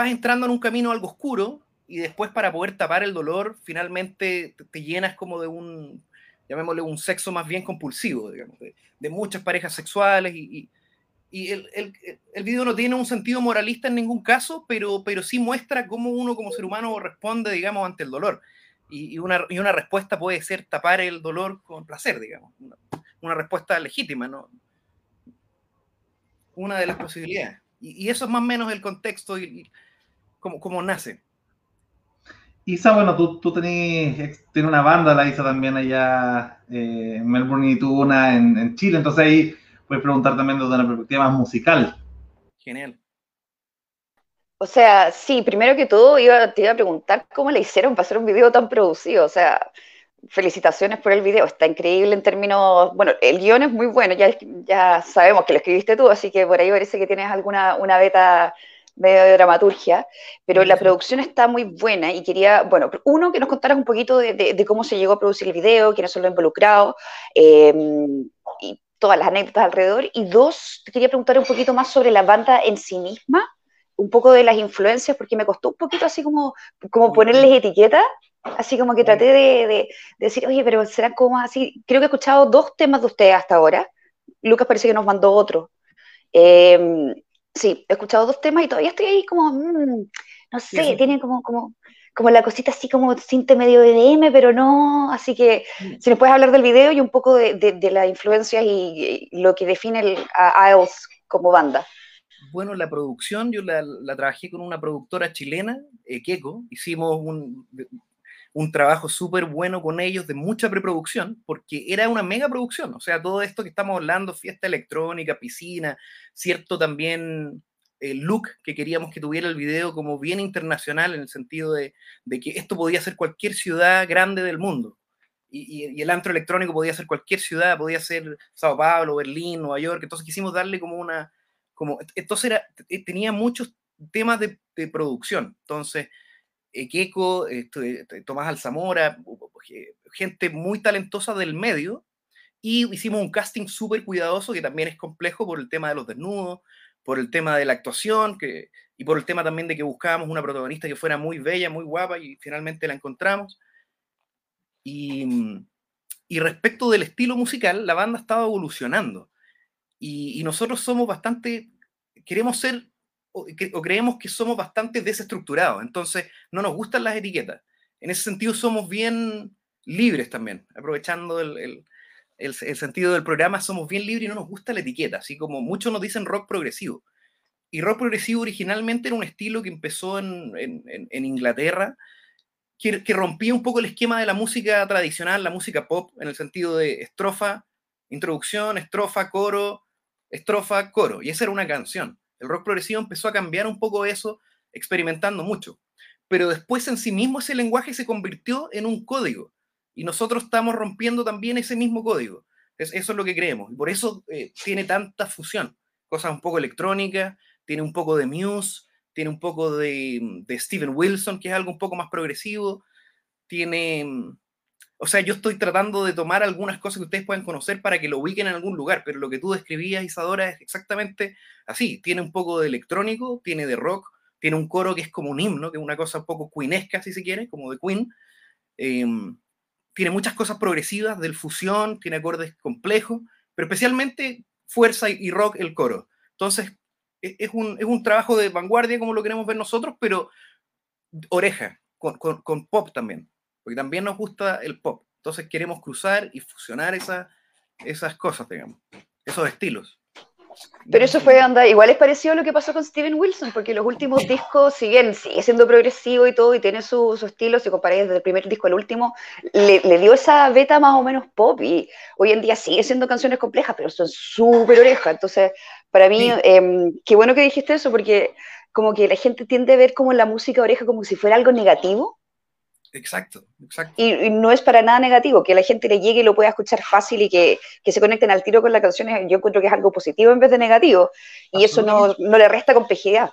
vas entrando en un camino algo oscuro y después para poder tapar el dolor, finalmente te, llenas como de un, llamémosle un sexo más bien compulsivo, digamos, de, muchas parejas sexuales y, y, el, el, el, video no tiene un sentido moralista en ningún caso, pero, pero sí muestra cómo uno como ser humano responde, digamos, ante el dolor. Y, una, y una respuesta puede ser tapar el dolor con placer, digamos. Una, una respuesta legítima, ¿no? Una de las posibilidades. Y, eso es más o menos el contexto y, cómo, cómo, nace. Isa, bueno, tú, tú tenés, una banda, la hizo también allá eh, en Melbourne y tú una en, Chile, entonces ahí puedes preguntar también desde una perspectiva más musical. Genial. O sea, sí, primero que todo iba, te iba a preguntar cómo le hicieron para hacer un video tan producido. O sea, felicitaciones por el video, está increíble en términos, bueno, el guion es muy bueno, ya, ya sabemos que lo escribiste tú, así que por ahí parece que tienes alguna una beta de dramaturgia, pero la producción está muy buena y quería, bueno, uno, que nos contaras un poquito de, cómo se llegó a producir el video, quiénes son los involucrados em, y todas las anécdotas alrededor, y dos, te quería preguntar un poquito más sobre la banda en sí misma, un poco de las influencias, porque me costó un poquito así como, como ponerles etiquetas Así como que traté de, decir, oye, pero será como así. Creo que he escuchado dos temas de ustedes hasta ahora. Lucas parece que nos mandó otro. Em, sí, he escuchado dos temas y todavía estoy ahí como, mm, no sé, tiene como, como, como la cosita así como sinte medio EDM, pero no. Así que mm. si nos puedes hablar del video y un poco de, de, las influencias y, lo que define el, a IELTS como banda. Bueno, la producción, yo la, la trabajé con una productora chilena, eh, Keiko. Hicimos un, un trabajo súper bueno con ellos de mucha preproducción, porque era una mega producción, o sea, todo esto que estamos hablando, fiesta electrónica, piscina, cierto también el look que queríamos que tuviera el video como bien internacional en el sentido de, que esto podía ser cualquier ciudad grande del mundo. Y, el antro electrónico podía ser cualquier ciudad, podía ser Sao Paulo, Berlín, Nueva York, entonces quisimos darle como una, como, entonces era, tenía muchos temas de, de producción, entonces Ekeko, este, Tomás Alzamora, gente muy talentosa del medio, y hicimos un casting súper cuidadoso que también es complejo por el tema de los desnudos, por el tema de la actuación que, y por el tema también de que buscábamos una protagonista que fuera muy bella, muy guapa y finalmente la encontramos. Y, y respecto del estilo musical, la banda estaba evolucionando y, y nosotros somos bastante, queremos ser o, creemos que somos bastante desestructurados, entonces no nos gustan las etiquetas. En ese sentido somos bien libres también, aprovechando el, el, sentido del programa, somos bien libres y no nos gusta la etiqueta, así como muchos nos dicen rock progresivo. Y rock progresivo originalmente era un estilo que empezó en, en, en Inglaterra, que, que, rompía un poco el esquema de la música tradicional, la música pop, en el sentido de estrofa, introducción, estrofa, coro, estrofa, coro. Y esa era una canción. El rock progresivo empezó a cambiar un poco eso, experimentando mucho. Pero después en sí mismo ese lenguaje se convirtió en un código. Y nosotros estamos rompiendo también ese mismo código. eso es lo que creemos. Y por eso eh, tiene tanta fusión. Cosas un poco electrónicas, tiene un poco de Muse, tiene un poco de, de Steven Wilson, que es algo un poco más progresivo. Tiene o sea, yo estoy tratando de tomar algunas cosas que ustedes puedan conocer para que lo ubiquen en algún lugar, pero lo que tú describías, Isadora, es exactamente así. Tiene un poco de electrónico, tiene de rock, tiene un coro que es como un himno, que es una cosa un poco queenesca, si se quiere, como de Queen. Em, tiene muchas cosas progresivas del fusión, tiene acordes complejos, pero especialmente fuerza y rock el coro. Entonces, e, es un, es un trabajo de vanguardia como lo queremos ver nosotros, pero oreja, con, con pop también porque también nos gusta el pop. Entonces queremos cruzar y fusionar esas cosas, digamos, esos estilos. Pero eso fue, anda, igual es parecido a lo que pasó con Steven Wilson, porque los últimos discos, si bien sigue siendo progresivo y todo, y tiene su, estilo, si comparáis desde el primer disco al último, le, dio esa beta más o menos pop, y hoy en día sigue siendo canciones complejas, pero son súper orejas. Entonces, para mí, em, qué bueno que dijiste eso, porque como que la gente tiende a ver como la música oreja como si fuera algo negativo, Exacto, exacto. Y, no es para nada negativo, que la gente le llegue y lo pueda escuchar fácil y que, se conecten al tiro con las canciones, yo encuentro que es algo positivo en vez de negativo, y eso no, le resta complejidad.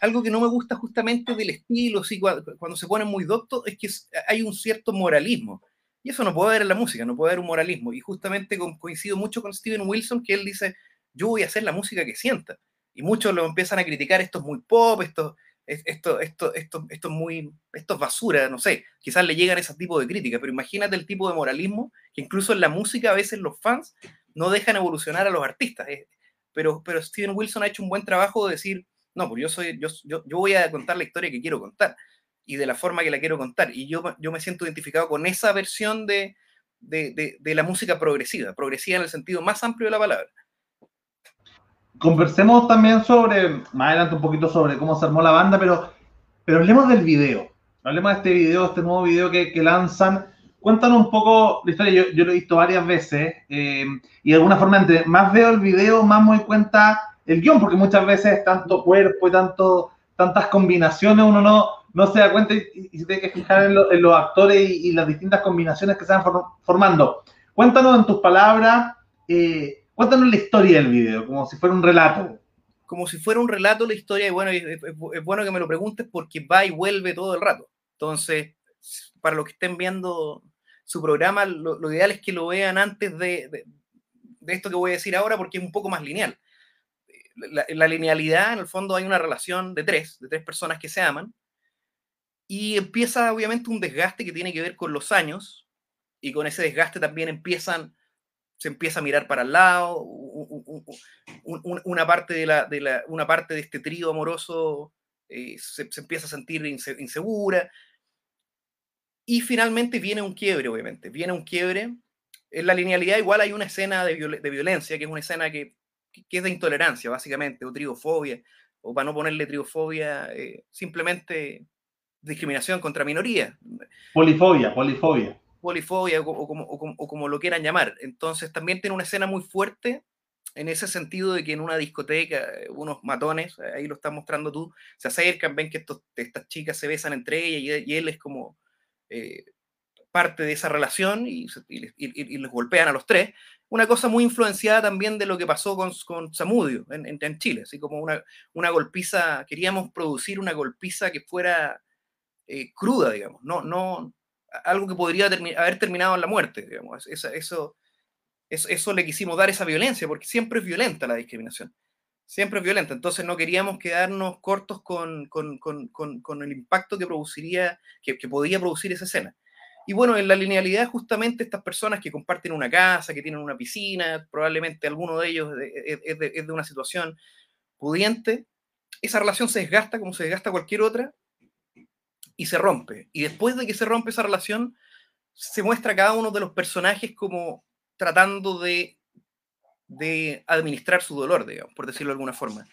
Algo que no me gusta justamente del estilo, sí, cuando, se ponen muy doctos, es que hay un cierto moralismo. Y eso no puede haber en la música, no puede haber un moralismo. Y justamente coincido mucho con Steven Wilson, que él dice, yo voy a hacer la música que sienta. Y muchos lo empiezan a criticar, esto es muy pop, esto esto, esto, esto, esto es muy, esto es basura, no sé, quizás le llegan ese tipo de críticas, pero imagínate el tipo de moralismo que incluso en la música a veces los fans no dejan evolucionar a los artistas. Eh, pero, pero Steven Wilson ha hecho un buen trabajo de decir, no, pues yo, soy, yo, yo, yo voy a contar la historia que quiero contar y de la forma que la quiero contar. Y yo, yo me siento identificado con esa versión de, de, de, la música progresiva, progresiva en el sentido más amplio de la palabra. Conversemos también sobre, más adelante un poquito sobre cómo se armó la banda, pero, pero hablemos del video. Hablemos de este video, este nuevo video que, lanzan. Cuéntanos un poco la historia, yo, yo lo he visto varias veces eh, y de alguna forma entre más veo el video, más me doy cuenta el guion, porque muchas veces tanto cuerpo y tanto, tantas combinaciones uno no, no se da cuenta y, se tiene que fijar en, los actores y, las distintas combinaciones que se van formando. Cuéntanos en tus palabras, eh, cuéntanos la historia del video, como si fuera un relato. Como si fuera un relato la historia, y bueno, es, bueno que me lo preguntes porque va y vuelve todo el rato. Entonces, para los que estén viendo su programa, lo, ideal es que lo vean antes de, de, esto que voy a decir ahora porque es un poco más lineal. La, la, linealidad, en el fondo, hay una relación de tres, de tres personas que se aman, y empieza obviamente un desgaste que tiene que ver con los años, y con ese desgaste también empiezan, se empieza a mirar para el lado, una, parte de la, de la, una parte de este trío amoroso eh, se, empieza a sentir insegura, y finalmente viene un quiebre, obviamente, viene un quiebre. En la linealidad igual hay una escena de, violencia, que es una escena que, que, es de intolerancia, básicamente, o trigofobia, o para no ponerle trigofobia, eh, simplemente discriminación contra minorías. Polifobia, polifobia. Polifobia o, como, o, como, lo quieran llamar. Entonces también tiene una escena muy fuerte en ese sentido de que en una discoteca eh, unos matones, eh, ahí lo estás mostrando tú, se acercan, ven que estos, estas chicas se besan entre ellas y, él es como eh, parte de esa relación y, y, les golpean a los tres. Una cosa muy influenciada también de lo que pasó con, con Samudio en, en, Chile, así como una, una golpiza, queríamos producir una golpiza que fuera cruda, digamos, no, no, algo que podría haber terminado en la muerte, digamos, eso, eso, eso, le quisimos dar esa violencia, porque siempre es violenta la discriminación, siempre es violenta, entonces no queríamos quedarnos cortos con, con, con, con el impacto que produciría, que, que podía producir esa escena. Y bueno, en la linealidad justamente estas personas que comparten una casa, que tienen una piscina, probablemente alguno de ellos es de, una situación pudiente, esa relación se desgasta como se desgasta cualquier otra y se rompe. Y después de que se rompe esa relación, se muestra cada uno de los personajes como tratando de, de administrar su dolor, digamos, por decirlo de alguna forma.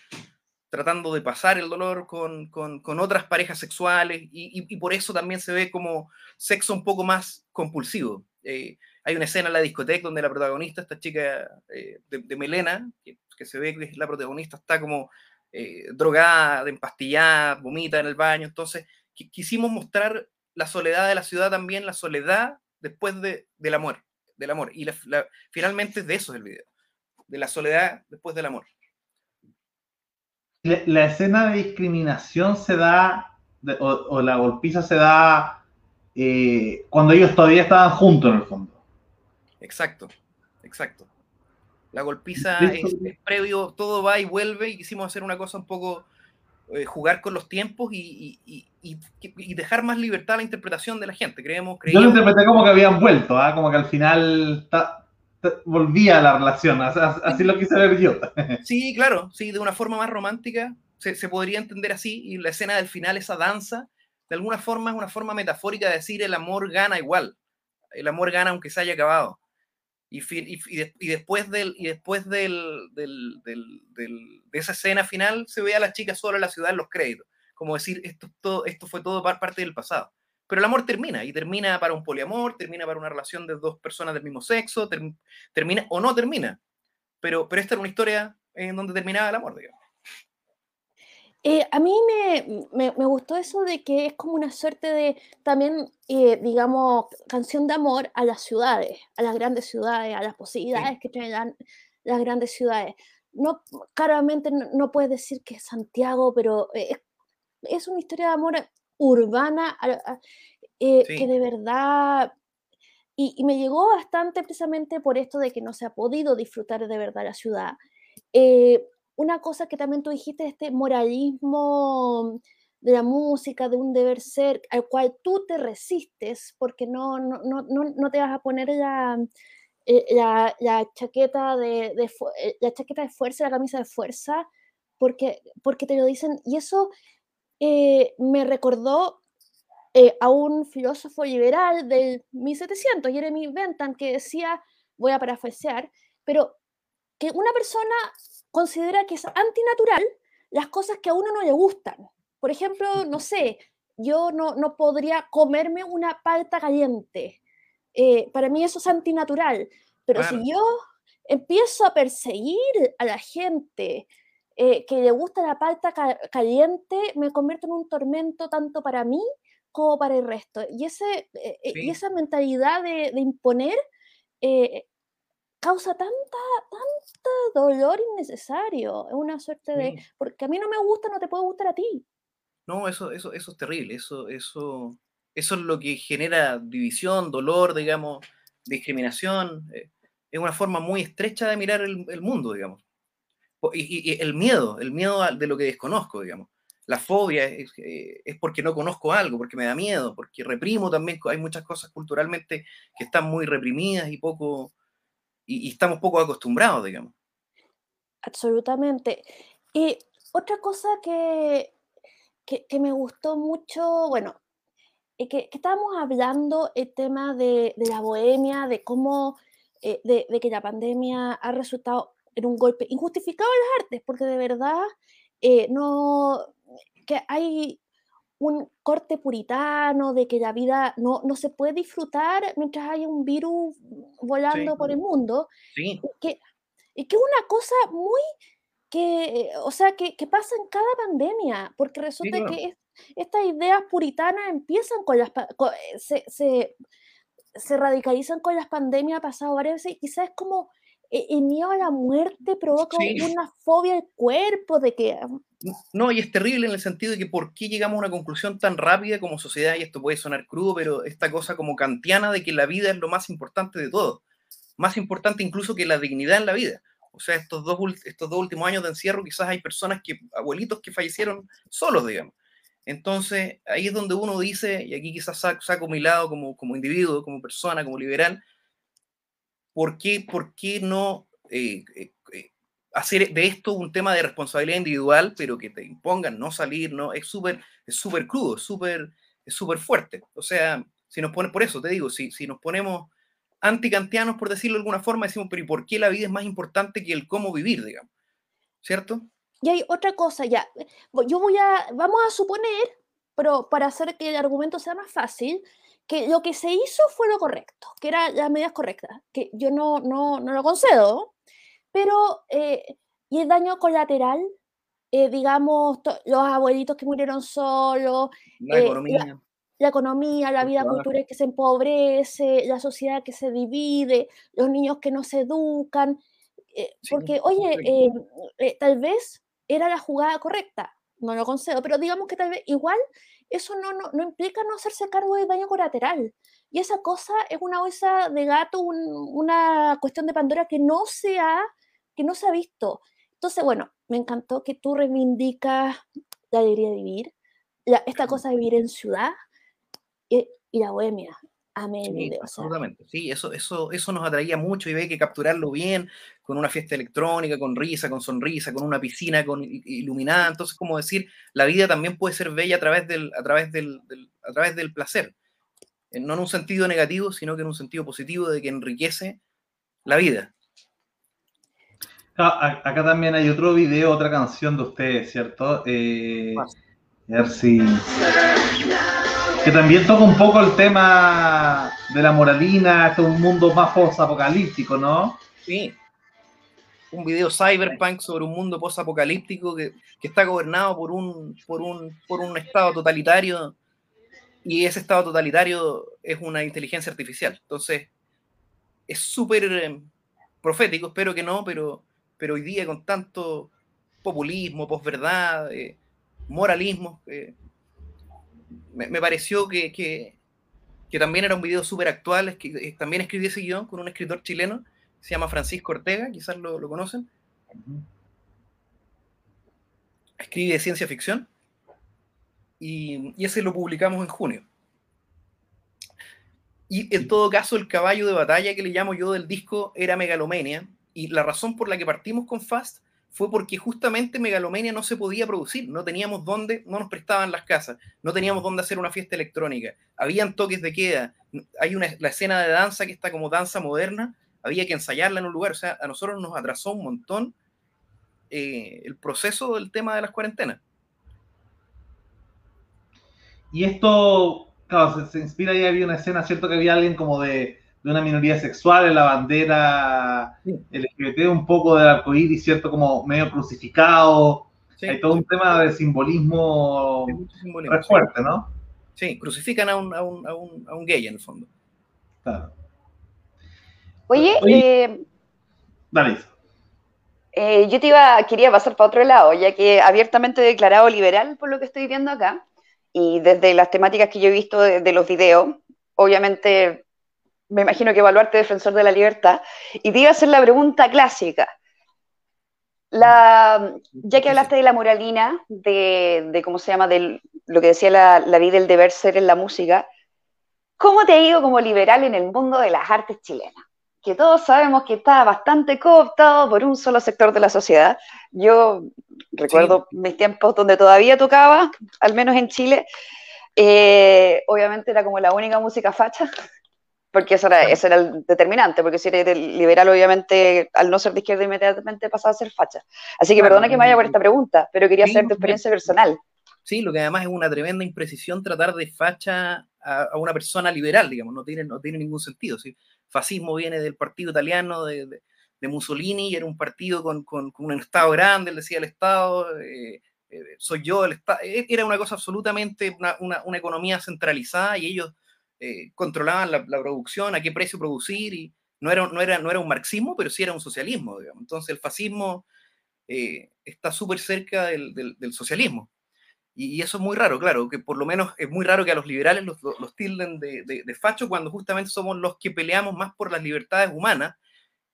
Tratando de pasar el dolor con, con, otras parejas sexuales y, por eso también se ve como sexo un poco más compulsivo. Eh, hay una escena en la discoteca donde la protagonista, esta chica eh, de, melena, que, se ve que la protagonista está como eh, drogada, empastillada, vomita en el baño. Entonces, quisimos mostrar la soledad de la ciudad también, la soledad después de, del amor, del amor. Y finalmente de eso es el video, de la soledad después del amor. La, escena de discriminación se da, o, la golpiza se da eh, cuando ellos todavía estaban juntos en el fondo. Exacto, exacto. La golpiza es, previo, todo va y vuelve y quisimos hacer una cosa un poco eh, jugar con los tiempos y, dejar más libertad a la interpretación de la gente. Creemos, Yo lo interpreté como que habían vuelto, ¿ah? como que al final volvía la relación, así lo quise ver yo. Sí, claro, sí, de una forma más romántica se, se, podría entender así, y la escena del final, esa danza, de alguna forma es una forma metafórica de decir el amor gana igual, el amor gana aunque se haya acabado. Y, y, después, del, y después de esa escena final se ve a la chica sola en la ciudad en los créditos. Como decir, esto, todo, esto fue todo parte del pasado. Pero el amor termina, y termina para un poliamor, termina para una relación de dos personas del mismo sexo, termina o no termina. Pero, pero esta era una historia en donde terminaba el amor, digamos. Eh, a mí me, me, me, gustó eso de que es como una suerte de también, eh, digamos, canción de amor a las ciudades, a las grandes ciudades, a las posibilidades que tienen las grandes ciudades. No, claramente no, puedes decir que es Santiago, pero es, es, una historia de amor urbana eh, que de verdad... Y, y, me llegó bastante precisamente por esto de que no se ha podido disfrutar de verdad la ciudad una cosa que también tú dijiste, este moralismo de la música, de un deber ser al cual tú te resistes porque no, no, no, no te vas a poner la, eh, la, la, chaqueta de, de, eh, la chaqueta de fuerza, la camisa de fuerza, porque, porque te lo dicen. Y eso eh, me recordó a un filósofo liberal del 1700, Jeremy Bentham, que decía, voy a parafrasear, pero que una persona considera que es antinatural las cosas que a uno no le gustan. Por ejemplo, no sé, yo no, no podría comerme una palta caliente. Eh, para mí eso es antinatural. Pero si yo empiezo a perseguir a la gente eh, que le gusta la palta caliente, me convierto en un tormento tanto para mí como para el resto. Y, ese, eh, y esa mentalidad de, imponer causa tanta, tanta dolor innecesario. Es una suerte de, porque a mí no me gusta, no te puede gustar a ti. No, eso, eso, eso es terrible. Eso, eso, eso es lo que genera división, dolor, digamos, discriminación. Eh, es una forma muy estrecha de mirar el, mundo, digamos. Y, el miedo, el miedo de lo que desconozco, digamos. La fobia es, eh, es, porque no conozco algo, porque me da miedo, porque reprimo también. Hay muchas cosas culturalmente que están muy reprimidas y poco, y, estamos poco acostumbrados, digamos. Absolutamente. Y otra cosa que, que, me gustó mucho, bueno, que, que, estábamos hablando el tema de, de, la bohemia, de cómo, eh, de, que la pandemia ha resultado en un golpe injustificado en las artes, porque de verdad eh, no, que hay un corte puritano de que la vida no, no se puede disfrutar mientras hay un virus volando por el mundo. Sí. Y que, y que es una cosa muy que, o sea, que, que pasa en cada pandemia, porque resulta que estas ideas puritanas empiezan con las, eh, se, se, se, radicalizan con las pandemias, ha pasado varias veces, y quizás es como el miedo a la muerte provoca una fobia del cuerpo, de que no, y es terrible en el sentido de que por qué llegamos a una conclusión tan rápida como sociedad, y esto puede sonar crudo, pero esta cosa como kantiana de que la vida es lo más importante de todo, más importante incluso que la dignidad en la vida. O sea, estos dos, estos dos últimos años de encierro quizás hay personas que, abuelitos que fallecieron solos, digamos. Entonces, ahí es donde uno dice, y aquí quizás saco, mi lado como, como individuo, como persona, como liberal, ¿por qué, por qué no eh, eh, hacer de esto un tema de responsabilidad individual, pero que te impongan no salir, ¿no? Es súper es súper crudo, súper es súper fuerte. O sea, si nos pone, por eso te digo, si, si nos ponemos anticantianos, por decirlo de alguna forma, decimos, pero ¿y por qué la vida es más importante que el cómo vivir, digamos? ¿Cierto? Y hay otra cosa ya. Yo voy a, vamos a suponer, pero para hacer que el argumento sea más fácil, que lo que se hizo fue lo correcto, que eran las medidas correctas, que yo no, no, no lo concedo, pero, eh, ¿y el daño colateral? Eh, digamos, los abuelitos que murieron solos, la eh, economía. La, economía, la vida cultural que se empobrece, la sociedad que se divide, los niños que no se educan. porque, oye, tal vez era la jugada correcta, no lo concedo, pero digamos que tal vez igual eso no, no, no implica no hacerse cargo del daño colateral. Y esa cosa es una bolsa de gato, una cuestión de Pandora que no se ha que no se ha visto. Entonces, bueno, me encantó que tú reivindicas la alegría de vivir, esta cosa de vivir en ciudad y, la bohemia. Amén. Sí, absolutamente. Sí, eso, eso, eso nos atraía mucho y ve que capturarlo bien con una fiesta electrónica, con risa, con sonrisa, con una piscina con, iluminada. Entonces, como decir, la vida también puede ser bella a través del, a través del, a través del placer. Eh, no en un sentido negativo, sino que en un sentido positivo de que enriquece la vida. Ah, acá también hay otro video, otra canción de ustedes, ¿cierto? Eh, a ver si... Que también toca un poco el tema de la moralina, este es un mundo más post-apocalíptico, ¿no? Sí. Un video cyberpunk sobre un mundo post-apocalíptico que, que, está gobernado por un, por, un, por un estado totalitario y ese estado totalitario es una inteligencia artificial. Entonces, es súper eh, profético, espero que no, pero pero hoy día con tanto populismo, posverdad, eh, moralismo, eh, me, pareció que, que, también era un video súper actual, que, eh, también escribí ese guion con un escritor chileno, se llama Francisco Ortega, quizás lo, conocen. Escribe ciencia ficción. y, y ese lo publicamos en junio. Y en todo caso, el caballo de batalla que le llamo yo del disco era Megalomania. Y la razón por la que partimos con Fast fue porque justamente Megalomania no se podía producir, no teníamos dónde, no nos prestaban las casas, no teníamos dónde hacer una fiesta electrónica, habían toques de queda, hay una, la escena de danza que está como danza moderna, había que ensayarla en un lugar, o sea, a nosotros nos atrasó un montón eh, el proceso del tema de las cuarentenas. Y esto, claro, se, inspira y había una escena, ¿cierto? Que había alguien como de, de una minoría sexual en la bandera LGBT, un poco del arcoíris, ¿cierto? Como medio crucificado. Hay todo un tema de simbolismo, simbolismo fuerte, ¿no? Sí, crucifican a un, a, un, a, un, a un, gay en el fondo. Claro. Oye, Oye eh, dale. Eh, yo te iba, quería pasar para otro lado, ya que abiertamente he declarado liberal por lo que estoy viendo acá, y desde las temáticas que yo he visto de, de los videos, obviamente me imagino que evaluarte defensor de la libertad, y te iba a hacer la pregunta clásica. La, ya que hablaste de la moralina, de, de cómo se llama, de lo que decía la, la vida del deber ser en la música, ¿cómo te ha ido como liberal en el mundo de las artes chilenas? Que todos sabemos que está bastante cooptado por un solo sector de la sociedad. Yo recuerdo mis tiempos donde todavía tocaba, al menos en Chile, eh, obviamente era como la única música facha, porque eso era, ese era el determinante, porque si eres liberal, obviamente, al no ser de izquierda, inmediatamente pasaba a ser facha. Así que perdona que me vaya por esta pregunta, pero quería hacer tu experiencia personal. Sí, lo que además es una tremenda imprecisión tratar de facha a, una persona liberal, digamos, no tiene, no tiene ningún sentido. ¿sí? Fascismo viene del partido italiano de, de, Mussolini, y era un partido con, con, con, un Estado grande, él decía el Estado, eh, eh, soy yo, el Estado, e, era una cosa absolutamente, una, una, una economía centralizada y ellos eh, controlaban la, producción, a qué precio producir, y no era, no, era, no era un marxismo, pero sí era un socialismo. Entonces el fascismo eh, está súper cerca del, socialismo. Y, eso es muy raro, claro, que por lo menos es muy raro que a los liberales los, los tilden de, de, facho cuando justamente somos los que peleamos más por las libertades humanas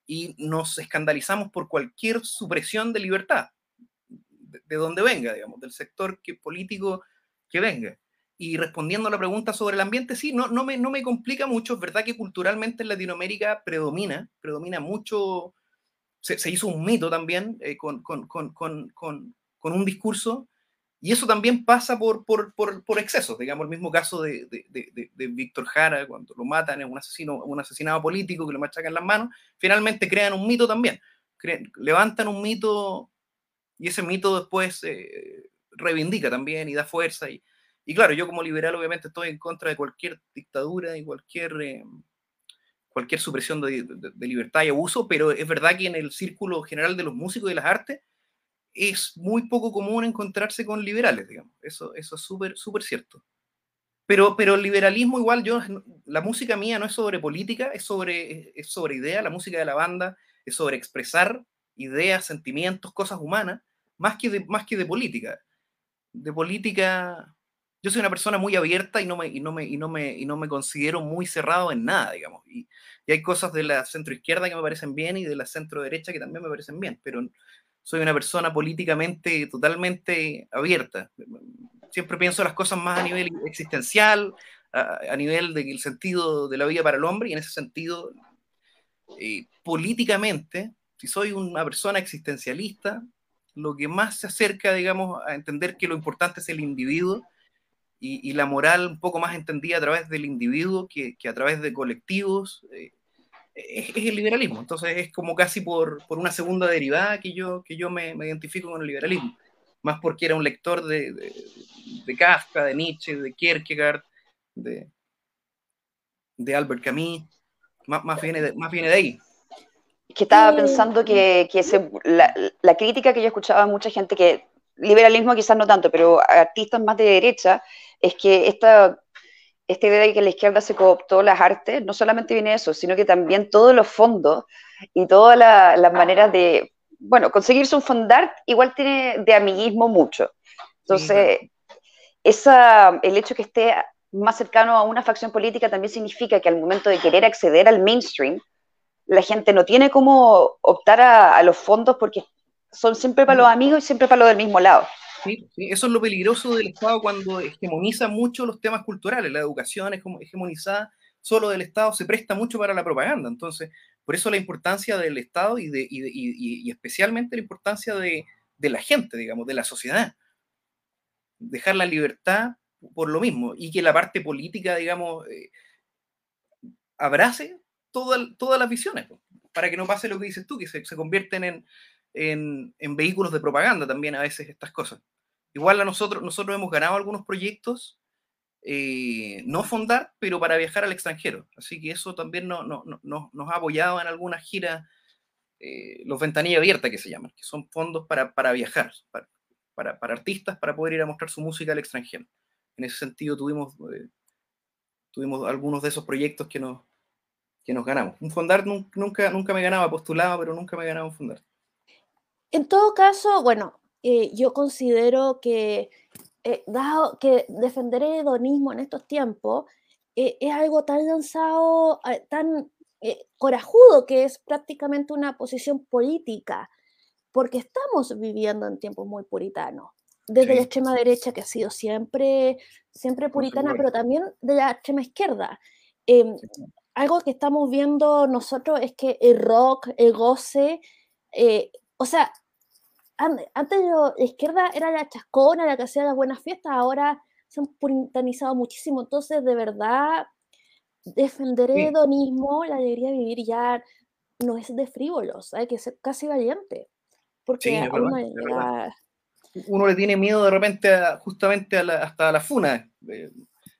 y nos escandalizamos por cualquier supresión de libertad, de, de donde venga, digamos, del sector que, político que venga. Y respondiendo a la pregunta sobre el ambiente, sí, no, no, me, no me complica mucho. Es verdad que culturalmente en Latinoamérica predomina, predomina mucho. Se, hizo un mito también eh, con, con, con, con, un discurso y eso también pasa por, por, por, por excesos, digamos, el mismo caso de, de, de, de, Víctor Jara, cuando lo matan, es un, asesino, un asesinado político que le machacan las manos, finalmente crean un mito también, crean, levantan un mito y ese mito después eh, reivindica también y da fuerza y, y claro, yo como liberal obviamente estoy en contra de cualquier dictadura y cualquier, eh, cualquier supresión de, libertad y abuso, pero es verdad que en el círculo general de los músicos y de las artes es muy poco común encontrarse con liberales, digamos. Eso, eso es súper, súper cierto. Pero, pero el liberalismo igual, yo, la música mía no es sobre política, es sobre, es sobre idea, la música de la banda es sobre expresar ideas, sentimientos, cosas humanas, más que más que de política. De política, yo soy una persona muy abierta y no me, y no me, y no me, y no me considero muy cerrado en nada, digamos. Y, y hay cosas de la centro izquierda que me parecen bien y de la centro derecha que también me parecen bien, pero soy una persona políticamente totalmente abierta. Siempre pienso las cosas más a nivel existencial, a, a nivel del sentido de la vida para el hombre, y en ese sentido, eh, políticamente, si soy una persona existencialista, lo que más se acerca, digamos, a entender que lo importante es el individuo y, y la moral un poco más entendida a través del individuo que, que a través de colectivos, eh, es, es, el liberalismo. Entonces es como casi por, por, una segunda derivada que yo, que yo me, me, identifico con el liberalismo. Más porque era un lector de, de, de Kafka, de Nietzsche, de Kierkegaard, de, de Albert Camus. Más, más, viene de, más viene de ahí. Que estaba pensando que, que ese, la, la, crítica que yo escuchaba a mucha gente que liberalismo quizás no tanto, pero artistas más de derecha, es que esta esta idea de que la izquierda se cooptó las artes, no solamente viene eso, sino que también todos los fondos y todas la, las maneras de, bueno, conseguirse un fondart igual tiene de amiguismo mucho. Entonces, sí. esa, el hecho que esté más cercano a una facción política también significa que al momento de querer acceder al mainstream, la gente no tiene cómo optar a, a los fondos porque son siempre para los amigos y siempre para los del mismo lado. Sí, eso es lo peligroso del Estado cuando hegemoniza mucho los temas culturales. La educación es hegemonizada solo del Estado, se presta mucho para la propaganda. Entonces, por eso la importancia del Estado y, especialmente la importancia de, la gente, digamos, de la sociedad. Dejar la libertad por lo mismo y que la parte política, digamos, eh, abrace todas las visiones, para que no pase lo que dices tú, que se, se convierten en, en, en, vehículos de propaganda también a veces estas cosas. Igual a nosotros, nosotros hemos ganado algunos proyectos, eh, no fondar, pero para viajar al extranjero. Así que eso también no, no, nos ha apoyado en algunas giras, eh, los ventanillas abiertas que se llaman, que son fondos para, para viajar, para, para, para, artistas, para poder ir a mostrar su música al extranjero. En ese sentido tuvimos, eh, tuvimos algunos de esos proyectos que nos, que nos ganamos. Un fondar nunca, nunca me ganaba, postulaba, pero nunca me ganaba un fondar. En todo caso, bueno, eh, yo considero que, eh, dado que defender el hedonismo en estos tiempos eh, es algo tan lanzado, tan corajudo, que es prácticamente una posición política, porque estamos viviendo en tiempos muy puritanos. Desde la extrema derecha, que ha sido siempre, siempre puritana, pero también de la extrema izquierda. Em, algo que estamos viendo nosotros es que el rock, el goce, o sea, antes la izquierda era la chascona, la que hacía las buenas fiestas, ahora se han puritanizado muchísimo. Entonces, de verdad, defender el hedonismo, la alegría de vivir ya no es de frívolos, hay que ser casi valiente. Porque uno le tiene miedo de repente justamente hasta a la funa. Eh,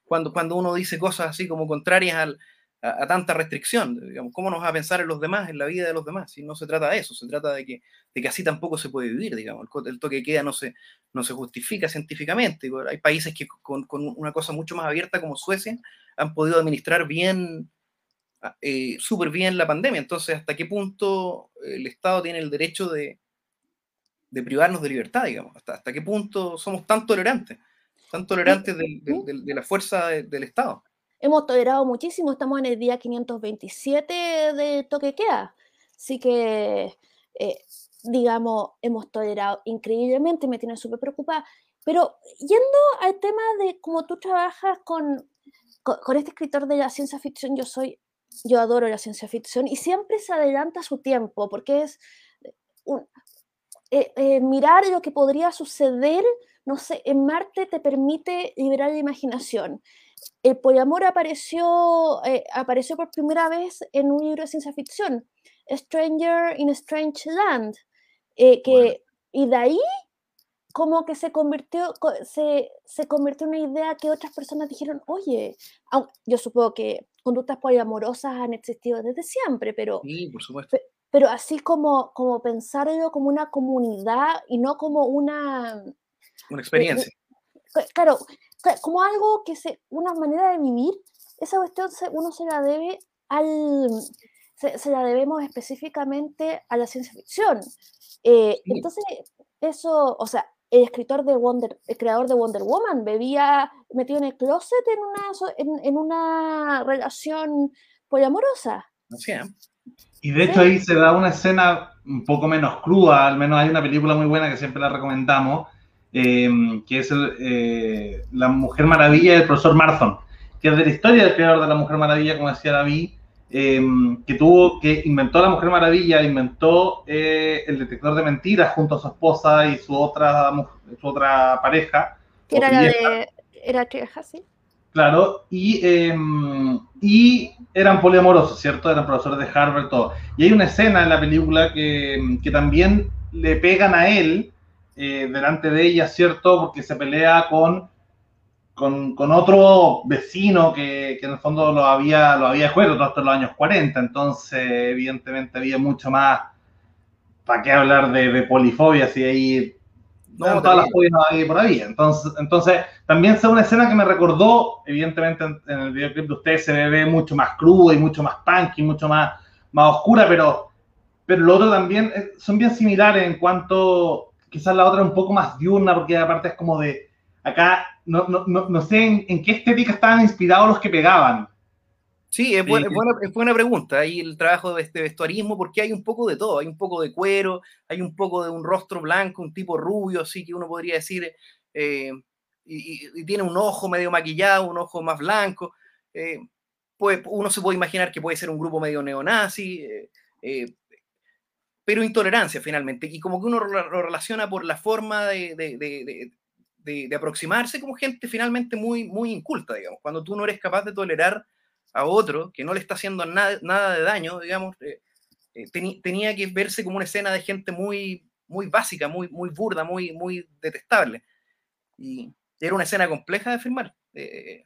cuando, cuando uno dice cosas así como contrarias al, a, tanta restricción. Digamos, ¿Cómo nos va a pensar en los demás, en la vida de los demás? Si no se trata de eso, se trata de que, de que así tampoco se puede vivir, digamos. El, toque de queda no se, no se justifica científicamente. Hay países que con, con una cosa mucho más abierta como Suecia han podido administrar bien, ah, eh, súper bien la pandemia. Entonces, ¿hasta qué punto el Estado tiene el derecho de, de privarnos de libertad, digamos? ¿Hasta, ¿Hasta qué punto somos tan tolerantes? Tan tolerantes de, de la fuerza del Estado. Hemos tolerado muchísimo, estamos en el día 527 de toque queda. Así que, eh, digamos, hemos tolerado increíblemente, me tiene súper preocupada. Pero yendo al tema de cómo tú trabajas con, con, este escritor de la ciencia ficción, yo soy, yo adoro la ciencia ficción y siempre se adelanta su tiempo, porque es un, eh, eh, mirar lo que podría suceder, no sé, en Marte te permite liberar la imaginación. El poliamor apareció, eh, apareció por primera vez en un libro de ciencia ficción, Stranger in a Strange Land, eh, que, y de ahí como que se convirtió, se, se, convirtió en una idea que otras personas dijeron, oye, yo supongo que conductas poliamorosas han existido desde siempre, pero, sí, por supuesto. pero así como, como pensarlo como una comunidad y no como una... Una experiencia. claro, como algo que se, una manera de vivir, esa cuestión uno se la debe al, se, la debemos específicamente a la ciencia ficción. Eh, entonces, eso, o sea, el escritor de Wonder, el creador de Wonder Woman, bebía metido en el closet en una, en, en una relación poliamorosa. Así Y de hecho ahí se da una escena un poco menos cruda, al menos hay una película muy buena que siempre la recomendamos, Em, que es eh, La Mujer Maravilla del profesor Marston, que es de la historia del creador de La Mujer Maravilla, como decía David, em, que tuvo, que inventó La Mujer Maravilla, inventó eh, el detector de mentiras junto a su esposa y su otra, su otra pareja. Que era la de, era sí. Claro, y, em, y eran poliamorosos, ¿cierto? Eran profesores de Harvard, todo. Y hay una escena en la película que, que también le pegan a él, eh, delante de ella, ¿cierto? Porque se pelea con, con, otro vecino que, en el fondo lo había, lo había esto en los años 40, entonces evidentemente había mucho más, ¿para qué hablar de, polifobia si ahí no, todas las fobias hay por ahí. Entonces, entonces, también es una escena que me recordó, evidentemente en, el videoclip de ustedes se ve mucho más crudo y mucho más punk y mucho más, más oscura, pero, pero lo otro también eh, son bien similares en cuanto quizás la otra un poco más diurna, porque aparte es como de, acá no, no, no, no sé en, qué estética estaban inspirados los que pegaban. Sí, es buena, es buena, pregunta. Ahí el trabajo de este vestuarismo, porque hay un poco de todo. Hay un poco de cuero, hay un poco de un rostro blanco, un tipo rubio, así que uno podría decir, eh, y, tiene un ojo medio maquillado, un ojo más blanco. Eh, pues uno se puede imaginar que puede ser un grupo medio neonazi, eh, pero intolerancia finalmente. Y como que uno lo relaciona por la forma de, de, de, aproximarse como gente finalmente muy, muy inculta, digamos. Cuando tú no eres capaz de tolerar a otro que no le está haciendo nada, nada de daño, digamos, eh, eh, tenía que verse como una escena de gente muy, muy básica, muy, muy burda, muy, muy detestable. Y era una escena compleja de filmar. Eh,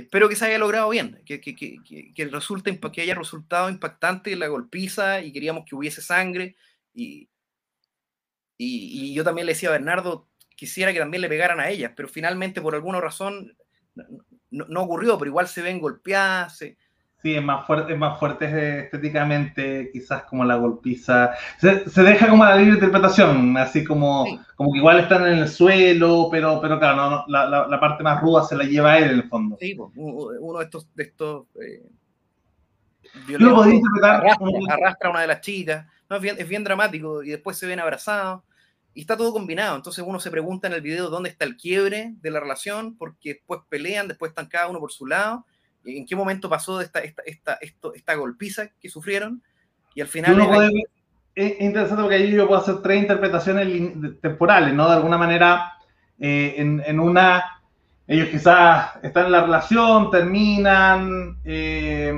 espero que se haya logrado bien, que, que, que, resulte, haya resultado impactante la golpiza y queríamos que hubiese sangre. Y, y, y, yo también le decía a Bernardo, quisiera que también le pegaran a ellas, pero finalmente por alguna razón no, ocurrió, pero igual se ven golpeadas. Sí, es más fuerte, es más fuerte estéticamente, quizás como la golpiza. Se, deja como la libre interpretación, así como, como que igual están en el suelo, pero, pero claro, la, parte más ruda se la lleva a él en el fondo. Sí, uno de estos, de estos eh, arrastra, a una de las chicas. es, bien, es bien dramático y después se ven abrazados y está todo combinado. Entonces uno se pregunta en el video dónde está el quiebre de la relación, porque después pelean, después están cada uno por su lado. ¿En qué momento pasó esta, esta, esta, esto, esta golpiza que sufrieron? Y al final... Es, interesante porque ahí yo puedo hacer tres interpretaciones temporales, ¿no? De alguna manera, eh, en, en, una, ellos quizás están en la relación, terminan, eh,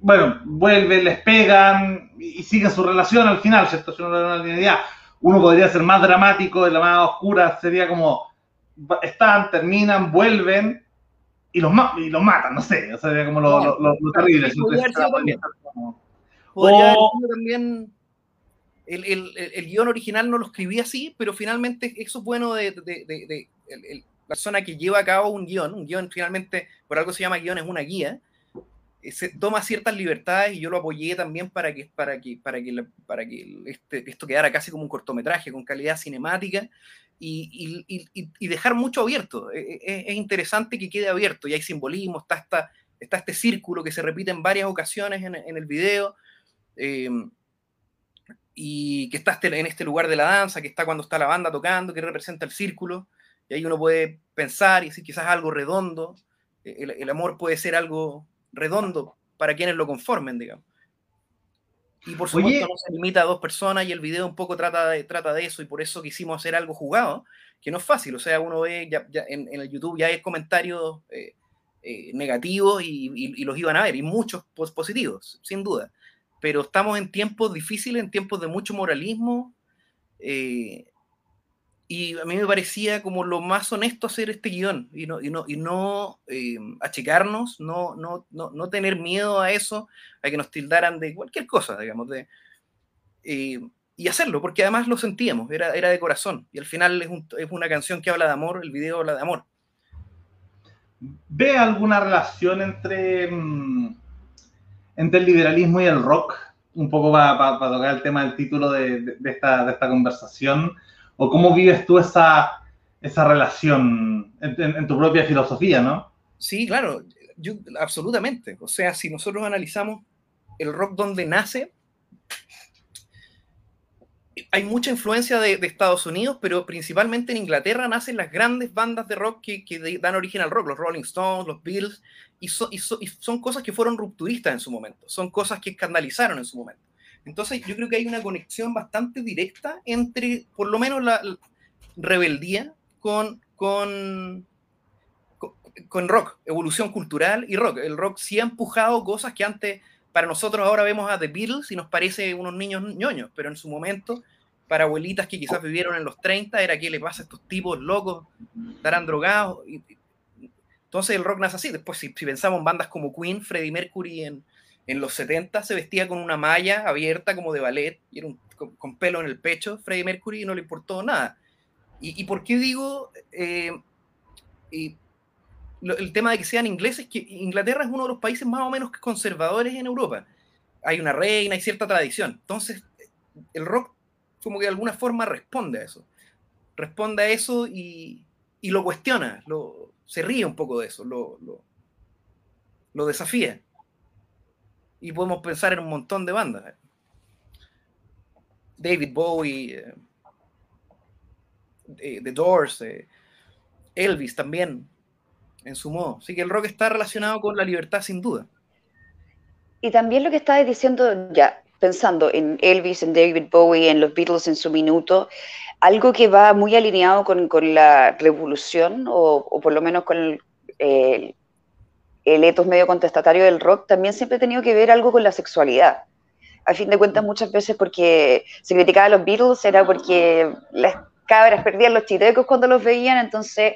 bueno, vuelven, les pegan y, siguen su relación al final, ¿cierto? Si uno una linealidad uno podría ser más dramático, de la más oscura sería como están, terminan, vuelven y los, y los matan, no sé, o sea, como lo, lo, lo, terrible. Podría haber también, el, el, el, guion original no lo escribí así, pero finalmente eso es bueno de, de, de, la persona que lleva a cabo un guion, un guion finalmente, por algo se llama guion, es una guía, eh, se toma ciertas libertades y yo lo apoyé también para que, para que, para que, para que este, esto quedara casi como un cortometraje con calidad cinemática y, dejar mucho abierto. Es, e, e, es, interesante que quede abierto y hay simbolismo, está, esta, está este círculo que se repite en varias ocasiones en, en el video. Eh, y que está este, en este lugar de la danza, que está cuando está la banda tocando, que representa el círculo, y ahí uno puede pensar y decir quizás algo redondo, el, el amor puede ser algo redondo para quienes lo conformen, digamos. Y por supuesto no se limita a dos personas y el video un poco trata de, trata de eso y por eso quisimos hacer algo jugado, que no es fácil, o sea, uno ve ya, en, el YouTube ya hay comentarios eh, eh, negativos y, los iban a ver, y muchos positivos, sin duda. Pero estamos en tiempos difíciles, en tiempos de mucho moralismo, eh, y a mí me parecía como lo más honesto hacer este guion y no, y no, y no eh, achicarnos, no, no, no, no, tener miedo a eso, a que nos tildaran de cualquier cosa, digamos, de, eh, y hacerlo, porque además lo sentíamos, era, era de corazón, y al final es, un, es, una canción que habla de amor, el video habla de amor. ¿Ve alguna relación entre, mm, entre el liberalismo y el rock? Un poco para, para, tocar el tema del título de, de, de esta, de esta conversación ¿O cómo vives tú esa, esa relación en, tu propia filosofía, no? Sí, claro, yo, absolutamente. O sea, si nosotros analizamos el rock donde nace, hay mucha influencia de, Estados Unidos, pero principalmente en Inglaterra nacen las grandes bandas de rock que, dan origen al rock, los Rolling Stones, los Beatles, y, son cosas que fueron rupturistas en su momento, son cosas que escandalizaron en su momento. Entonces yo creo que hay una conexión bastante directa entre, por lo menos, la, rebeldía con, con, con, rock, evolución cultural y rock. El rock sí ha empujado cosas que antes, para nosotros ahora vemos a The Beatles y nos parece unos niños ñoños, pero en su momento, para abuelitas que quizás vivieron en los 30, era que le pasa a estarán tipos locos, estarán drogados. entonces el rock nace así. Después, si, si pensamos en bandas como Queen, Freddie Mercury en, en los 70 se vestía con una malla abierta como de ballet, y era con, pelo en el pecho, Freddie Mercury, y no le importó nada. ¿Y, por qué digo eh, el tema de que sean ingleses? Que Inglaterra es uno de los países más o menos conservadores en Europa. Hay una reina, hay cierta tradición. Entonces, el rock como que de alguna forma responde a eso. Responde a eso y, lo cuestiona, se ríe un poco de eso, lo desafía. Y podemos pensar en un montón de bandas. David Bowie, eh, eh, The Doors, eh, Elvis también, en su modo. Así que el rock está relacionado con la libertad sin duda. Y también lo que estabas diciendo, ya pensando en Elvis, en David Bowie, en los Beatles en su minuto, algo que va muy alineado con, la revolución, o, por lo menos con el, el, etos medio contestatario del rock, también siempre ha tenido que ver algo con la sexualidad a fin de cuentas muchas veces porque se criticaba a los Beatles era porque las cabras perdían los chitecos cuando los veían, entonces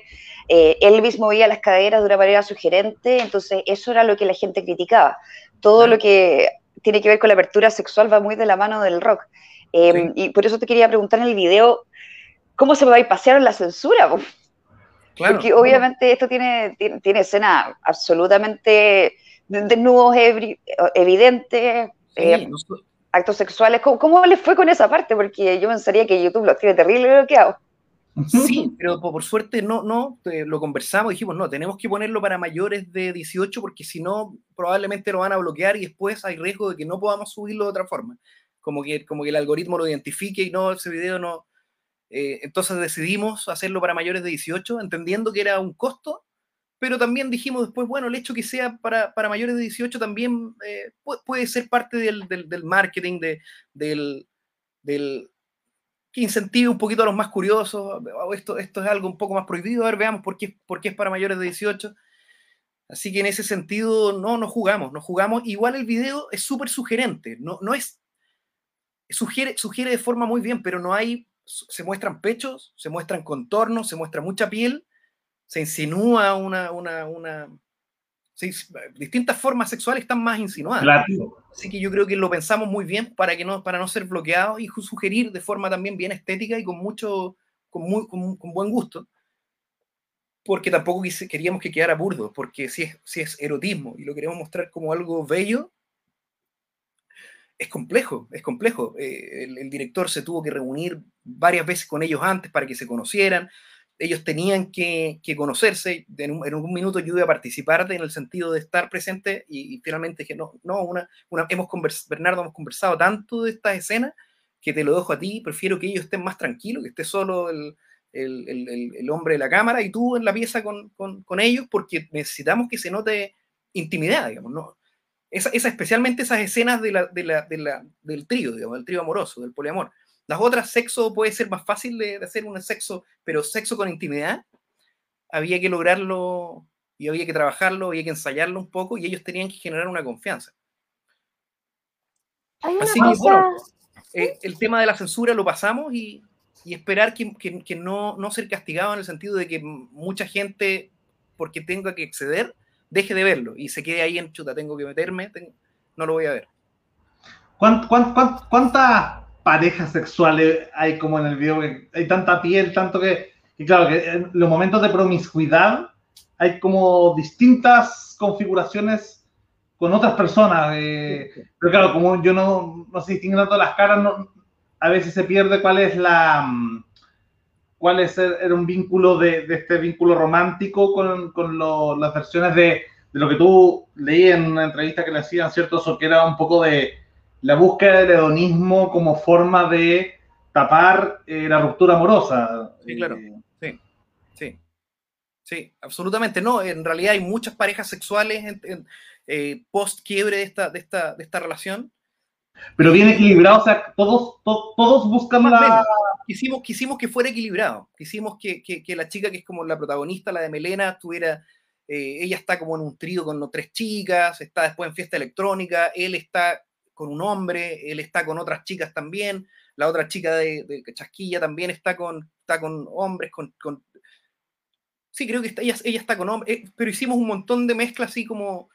eh, Elvis movía las caderas de una manera sugerente, entonces eso era lo que la gente criticaba. Todo lo que tiene que ver con la apertura sexual va muy de la mano del rock. Em, y por eso te quería preguntar en el video, ¿cómo se va a pasear la censura? Porque obviamente esto tiene, tiene, escenas absolutamente desnudos evidentes, eh, actos sexuales. ¿Cómo, ¿Cómo, les fue con esa parte? Porque yo pensaría que YouTube los tiene terrible bloqueados. Sí, pero por suerte no, no, lo conversamos, dijimos, no, tenemos que ponerlo para mayores de 18 porque si no, probablemente lo van a bloquear y después hay riesgo de que no podamos subirlo de otra forma. Como que, como que el algoritmo lo identifique y no, ese video no. Eh, entonces decidimos hacerlo para mayores de 18, entendiendo que era un costo pero también dijimos después, bueno, el hecho que sea para, mayores de 18 también eh, puede, ser parte del, marketing, de, del, que incentive un poquito a los más curiosos, esto, esto es algo un poco más prohibido, a ver, veamos por qué, por qué es para mayores de 18. Así que en ese sentido, no, no jugamos, no jugamos. Igual el video es súper sugerente, no, no es, sugiere, sugiere de forma muy bien, pero no hay, se muestran pechos, se muestran contornos, se muestra mucha piel, se insinúa una, una, una distintas formas sexuales están más insinuadas. Así que yo creo que lo pensamos muy bien para, que no, para no ser bloqueados y sugerir de forma también bien estética y con mucho, con, muy, con, buen gusto, porque tampoco queríamos que quedara burdo, porque si es, si es erotismo y lo queremos mostrar como algo bello, es complejo, es complejo. Eh, el, director se tuvo que reunir varias veces con ellos antes para que se conocieran, ellos tenían que, conocerse. En un, en un, minuto yo iba a participar en el sentido de estar presente y, finalmente dije, no, no, hemos conversado, Bernardo, hemos conversado tanto de esta escena que te lo dejo a ti, prefiero que ellos estén más tranquilos, que esté solo el, hombre de la cámara y tú en la pieza con, con, ellos, porque necesitamos que se note intimidad, digamos, ¿no? Esa, esa especialmente esas escenas de la, de la, de la, del trío, digamos, del trío amoroso, del poliamor las otras, sexo puede ser más fácil de, hacer un sexo, pero sexo con intimidad, había que lograrlo y había que trabajarlo, había que ensayarlo un poco y ellos tenían que generar una confianza. Así que, bueno, eh, el tema de la censura lo pasamos y, esperar que, no, no, ser castigado en el sentido de que mucha gente, porque tenga que acceder, deje de verlo y se quede ahí en chuta, tengo que meterme, no lo voy a ver. cuánta parejas sexuales hay como en el video, hay tanta piel, tanto que, y claro, que en los momentos de promiscuidad hay como distintas configuraciones con otras personas. Eh, pero claro, como yo no, no se distinguen tanto las caras, a veces se pierde cuál es la mm, cuál es era un vínculo de, de este vínculo romántico con, con las versiones de, de, lo que tú leí en una entrevista que le hacían, ¿cierto? Eso que era un poco de, la búsqueda del hedonismo como forma de tapar eh, la ruptura amorosa. Sí, claro. Eh, sí, sí. Sí, absolutamente. No, en realidad hay muchas parejas sexuales en, eh, post quiebre de esta, de, esta, de esta relación. Pero bien equilibrado, o sea, todos, todos buscan la... Quisimos, quisimos que fuera equilibrado. Quisimos que, que, que, la chica que es como la protagonista, la de Melena, estuviera... ella está como en un trío con tres chicas, está después en fiesta electrónica, él está con un hombre, él está con otras chicas también, la otra chica de, Chasquilla también está con, está con hombres, con, Sí, creo que ella, ella está con hombres, eh, pero hicimos un montón de mezclas así como,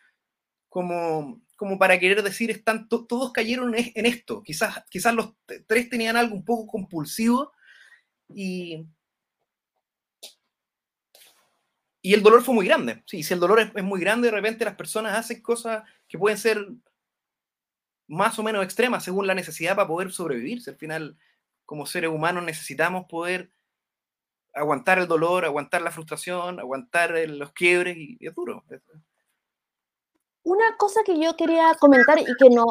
como, como para querer decir, están todos cayeron en esto, quizás, quizás los tres tenían algo un poco compulsivo y... Y el dolor fue muy grande. Sí, si el dolor es muy grande, de repente las personas hacen cosas que pueden ser más o menos extremas según la necesidad para poder sobrevivir. al final, como seres humanos, necesitamos poder aguantar el dolor, aguantar la frustración, aguantar los quiebres y, es duro. Una cosa que yo quería comentar y que no...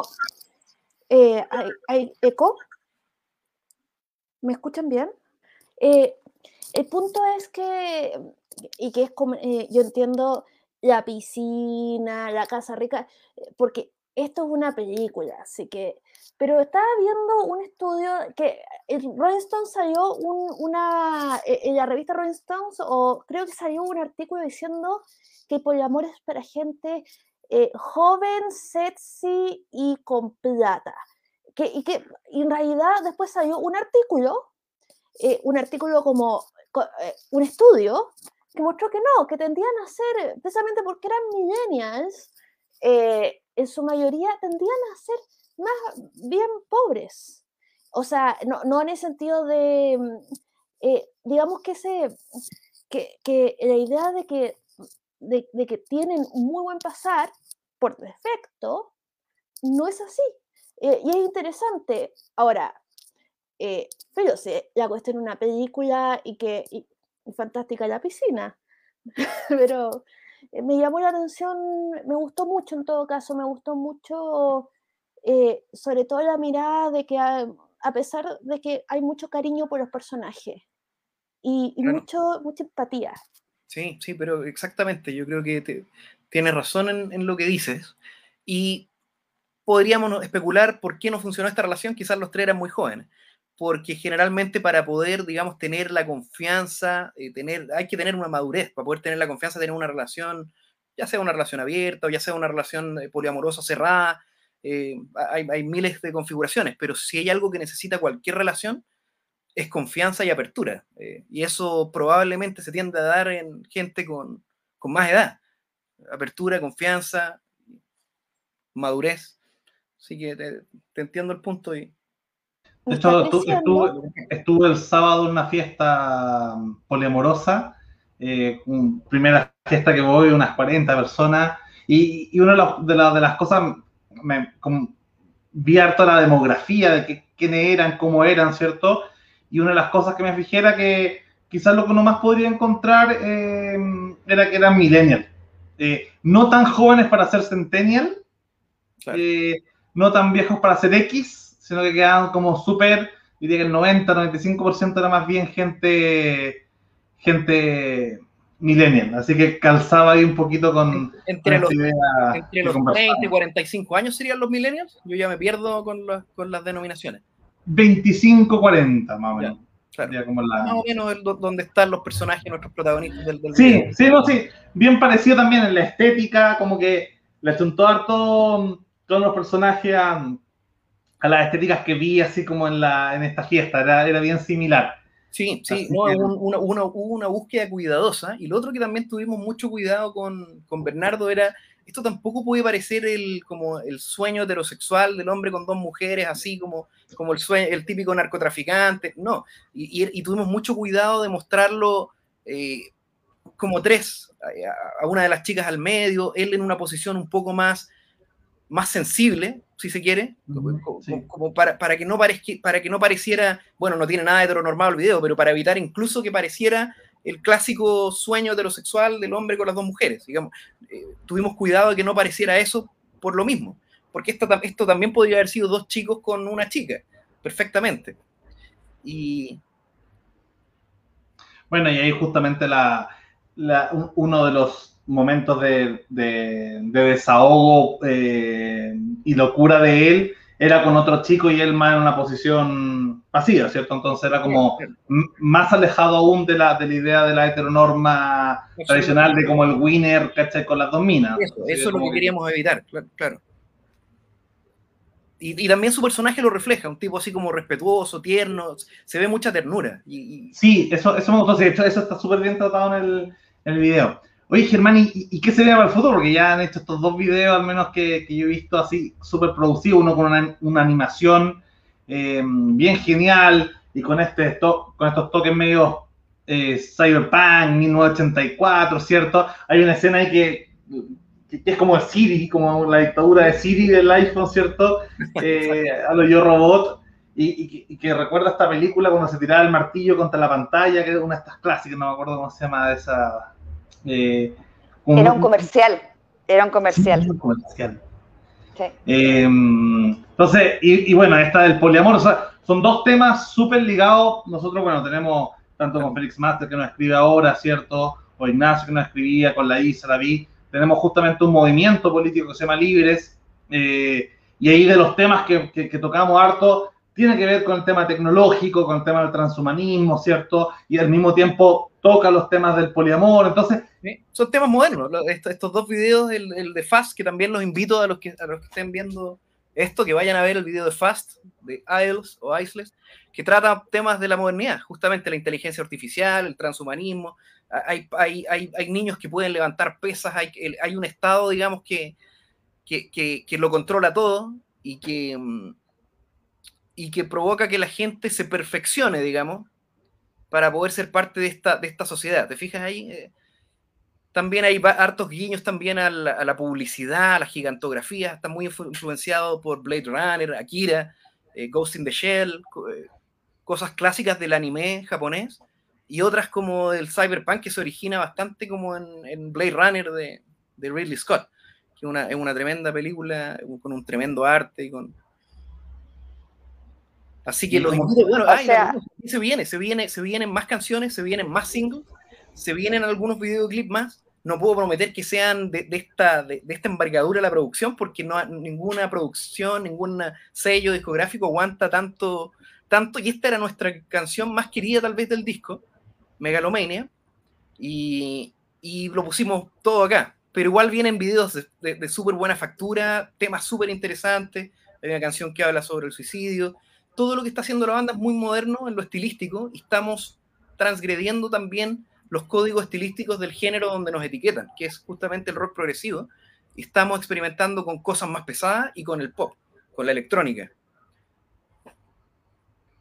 Eh, ¿hay, eco? ¿Me escuchan bien? Eh, el punto es que, y que es como, eh, yo entiendo la piscina, la casa rica, porque esto es una película, así que, pero estaba viendo un estudio que el Rolling Stone salió una, en la revista Rolling Stones, o creo que salió un artículo diciendo que poliamor es para gente eh, joven, sexy y con plata. Que, y que en realidad después salió un artículo, eh, un artículo como eh, un estudio, que mostró que no, que tendían a ser, precisamente porque eran millennials, en su mayoría tendían a ser más bien pobres. O sea, no, no en el sentido de, mm, digamos que, ese, que, que la idea de que de, que tienen muy buen pasar por defecto, no es así. Eh, y es interesante. Ahora, eh, pero sé, la cuestión una película y que y, fantástica la piscina. pero eh, me llamó la atención, me gustó mucho en todo caso, me gustó mucho, eh, sobre todo la mirada de que a, pesar de que hay mucho cariño por los personajes y, mucho, mucha empatía. Sí, sí, pero exactamente, yo creo que tienes razón en, lo que dices. Y podríamos especular por qué no funcionó esta relación, quizás los tres eran muy jóvenes, porque generalmente para poder, digamos, tener la confianza, eh, tener, hay que tener una madurez, para poder tener la confianza tener una relación, ya sea una relación abierta o ya sea una relación eh, poliamorosa cerrada, eh, hay miles de configuraciones, pero si hay algo que necesita cualquier relación, es confianza y apertura. Eh, y eso probablemente se tiende a dar en gente con, más edad. Apertura, confianza, madurez. Así que te, entiendo el punto. Y... De hecho, estuve, el sábado en una fiesta mm, poliamorosa, eh, primera fiesta que voy, unas 40 personas, y, una de, de, las cosas, me, vi harto la demografía de quiénes eran, cómo eran, ¿cierto? Y una de las cosas que me fijé era que quizás lo que uno más podría encontrar eh, era que eran millennials. Eh, no tan jóvenes para ser centennial, eh, no tan viejos para ser X, sino que quedaban como súper, diría que el 90, 95% era más bien gente, gente millennial. Así que calzaba ahí un poquito con. Entre los, entre los 30 y 45 años serían los millennials. Yo ya me pierdo con, con las denominaciones. 25-40, más o menos. Más o menos donde están los personajes, nuestros protagonistas del, del Sí, sí, no, sí. Bien parecido también en la estética, como que le juntó harto todos los personajes a, las estéticas que vi así como en, la, en esta fiesta, era, era bien similar. Sí, sí, no, una, una, una, búsqueda cuidadosa. Y lo otro que también tuvimos mucho cuidado con, con Bernardo era esto tampoco puede parecer el, como el sueño heterosexual del hombre con dos mujeres, así como, como el, sueño, el típico narcotraficante, no. Y, tuvimos mucho cuidado de mostrarlo eh, como tres, a, una de las chicas al medio, él en una posición un poco más, más sensible, si se quiere, como, para, para, que no parezca, para que no pareciera, bueno, no tiene nada de heteronormado el video, pero para evitar incluso que pareciera el clásico sueño heterosexual del hombre con las dos mujeres. Digamos, eh, tuvimos cuidado de que no pareciera eso por lo mismo, porque esto, esto también podría haber sido dos chicos con una chica, perfectamente. Y... Bueno, y ahí justamente la, uno de los momentos de, desahogo eh, y locura de él era con otro chico y él más en una posición pasiva, ¿cierto? Entonces era como más alejado aún de la, de la idea de la heteronorma tradicional de como el winner, ¿cachai? Con las dos minas. Eso, eso es lo que queríamos evitar, claro. Y, también su personaje lo refleja, un tipo así como respetuoso, tierno, se ve mucha ternura. Y, Sí, eso, eso me gustó, eso está súper bien tratado en el, en el video. Oye, Germán, ¿y, qué se ve para el futuro? Porque ya han hecho estos dos videos, al menos que, yo he visto así, súper producidos, uno con una, animación eh, bien genial y con, este, con estos toques medio eh, Cyberpunk 1984, ¿cierto? Hay una escena ahí que, es como el Siri, como la dictadura de Siri del iPhone, ¿cierto? Eh, a lo yo robot. Y, y, que recuerda esta película cuando se tiraba el martillo contra la pantalla, que es una de estas clásicas, no me acuerdo cómo se llama esa eh, Era un comercial. Era un comercial. Sí, un comercial. Sí. Em, entonces, y, bueno, esta del poliamor, o sea, son dos temas súper ligados. Nosotros, bueno, tenemos tanto con Félix Master que nos escribe ahora, ¿cierto? O Ignacio que nos escribía con la Isa, la Vi. Tenemos justamente un movimiento político que se llama Libres. Eh, y ahí de los temas que, que, tocamos harto, tiene que ver con el tema tecnológico, con el tema del transhumanismo, ¿cierto? Y al mismo tiempo toca los temas del poliamor. Entonces. son temas modernos. Estos, dos videos, el, de Fast, que también los invito a los que, a los que estén viendo esto, que vayan a ver el video de Fast, de IELTS o ISLES, que trata temas de la modernidad, justamente la inteligencia artificial, el transhumanismo. Hay, hay, hay, hay niños que pueden levantar pesas, hay, hay un estado, digamos, que, que, que, lo controla todo y que, mm, y que provoca que la gente se perfeccione, digamos, para poder ser parte de esta, de esta sociedad. ¿Te fijas ahí? Eh, también hay hartos guiños también a la, publicidad, a la gigantografía. Está muy influenciado por Blade Runner, Akira, eh, Ghost in the Shell, eh, cosas clásicas del anime japonés y otras como el cyberpunk que se origina bastante como en, Blade Runner de, de Ridley Scott que una, es una tremenda película con un tremendo arte y con así que los bueno, se viene, se viene, se vienen más canciones, se vienen más singles, se vienen algunos videoclips más. No puedo prometer que sean de, esta, de, esta envergadura la producción, porque no ninguna producción, ningún sello discográfico aguanta tanto, tanto. Y esta era nuestra canción más querida tal vez del disco, Megalomania, y, y lo pusimos todo acá. Pero igual vienen videos de, súper buena factura, temas súper interesantes, hay una canción que habla sobre el suicidio, todo lo que está haciendo la banda es muy moderno en lo estilístico y estamos transgrediendo también los códigos estilísticos del género donde nos etiquetan, que es justamente el rock progresivo, estamos experimentando con cosas más pesadas y con el pop, con la electrónica.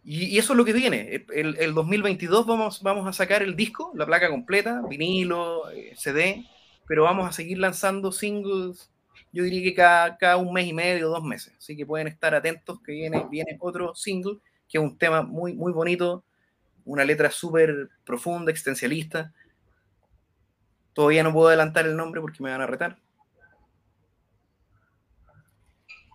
Y, eso es lo que viene. El, el, 2022 vamos, vamos a sacar el disco, la placa completa, vinilo, eh, CD, pero vamos a seguir lanzando singles, yo diría que cada, cada un mes y medio, dos meses. Así que pueden estar atentos que viene, viene otro single, que es un tema muy, muy bonito, una letra súper profunda, existencialista. Todavía no puedo adelantar el nombre porque me van a retar.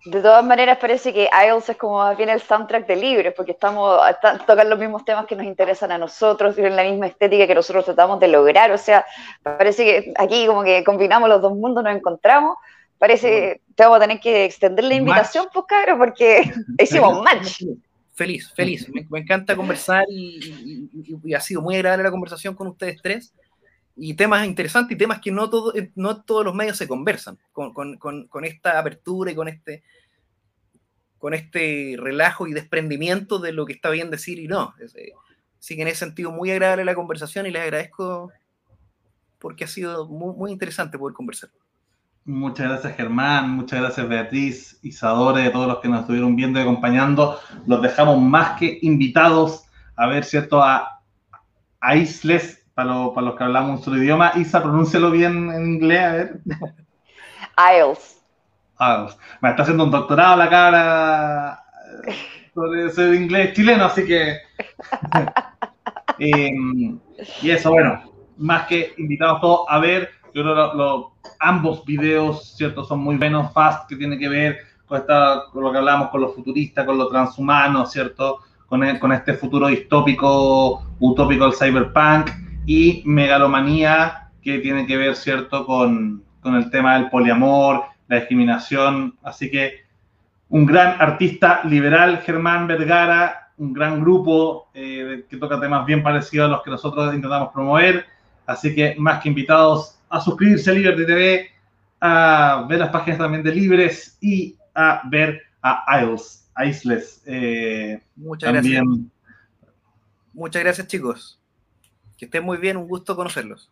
De todas maneras, parece que IELTS es como más bien el soundtrack de libros, porque estamos tocan los mismos temas que nos interesan a nosotros, tienen la misma estética que nosotros tratamos de lograr. O sea, parece que aquí como que combinamos los dos mundos, nos encontramos. Parece que te vamos a tener que extender la invitación, pues, cabrón, porque hicimos match. Feliz, feliz. Me, encanta conversar y, ha sido muy agradable la conversación con ustedes tres y temas interesantes y temas que no, todo, eh, no todos los medios se conversan con, con, con, esta apertura y con este, con este relajo y desprendimiento de lo que está bien decir y no. Eh, así que en ese sentido muy agradable la conversación y les agradezco porque ha sido muy, muy interesante poder conversar. Muchas gracias Germán, muchas gracias Beatriz, a todos los que nos estuvieron viendo y acompañando. Los dejamos más que invitados a ver, ¿cierto? A, a Isles para, los que hablamos otro idioma. Isa, pronúncialo bien en inglés, a ver. IELTS. IELTS. Me está haciendo un doctorado la cara sobre inglés chileno, así que. Em, y eso, bueno, más que invitados todos a ver, yo creo que ambos videos, ¿cierto? Son muy buenos, Fast, que tiene que ver con, esta, con lo que hablamos, con los futuristas, con lo transhumano, ¿cierto? Con, con este futuro distópico, utópico del cyberpunk y megalomanía que tiene que ver, ¿cierto?, con, el tema del poliamor, la discriminación. Así que un gran artista liberal, Germán Vergara, un gran grupo eh, que toca temas bien parecidos a los que nosotros intentamos promover. Así que más que invitados a suscribirse a Liberty TV, a ver las páginas también de Libres y a ver a Isles. Isles eh, Muchas gracias. Muchas gracias, chicos. Que estén muy bien, un gusto conocerlos.